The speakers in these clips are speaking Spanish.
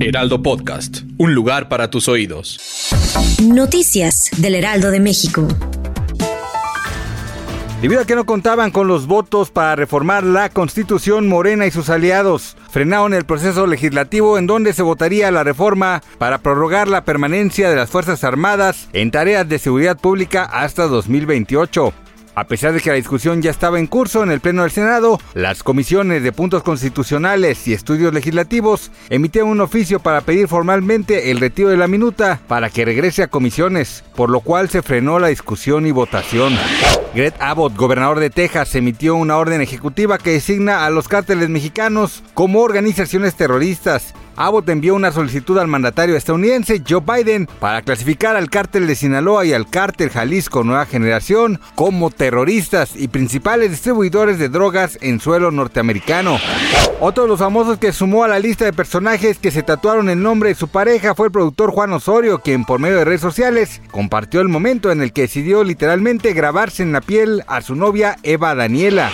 Heraldo Podcast. Un lugar para tus oídos. Noticias del Heraldo de México. Debido a que no contaban con los votos para reformar la Constitución, Morena y sus aliados frenaron el proceso legislativo en donde se votaría la reforma para prorrogar la permanencia de las Fuerzas Armadas en tareas de seguridad pública hasta 2028. A pesar de que la discusión ya estaba en curso en el Pleno del Senado, las comisiones de puntos constitucionales y estudios legislativos emitieron un oficio para pedir formalmente el retiro de la minuta para que regrese a comisiones, por lo cual se frenó la discusión y votación. Greg Abbott, gobernador de Texas, emitió una orden ejecutiva que designa a los cárteles mexicanos como organizaciones terroristas Abbott envió una solicitud al mandatario estadounidense Joe Biden para clasificar al cártel de Sinaloa y al cártel Jalisco Nueva Generación como terroristas y principales distribuidores de drogas en suelo norteamericano. Otro de los famosos que sumó a la lista de personajes que se tatuaron el nombre de su pareja fue el productor Juan Osorio, quien por medio de redes sociales compartió el momento en el que decidió literalmente grabarse en piel a su novia Eva Daniela.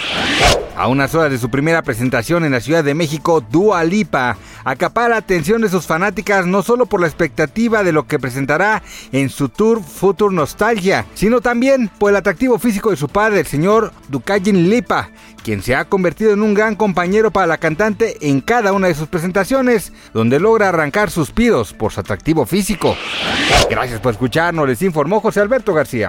A unas horas de su primera presentación en la Ciudad de México, Dua Lipa acapara la atención de sus fanáticas no solo por la expectativa de lo que presentará en su tour Future Nostalgia, sino también por el atractivo físico de su padre, el señor Dukajin Lipa, quien se ha convertido en un gran compañero para la cantante en cada una de sus presentaciones, donde logra arrancar suspiros por su atractivo físico. Gracias por escucharnos, les informó José Alberto García.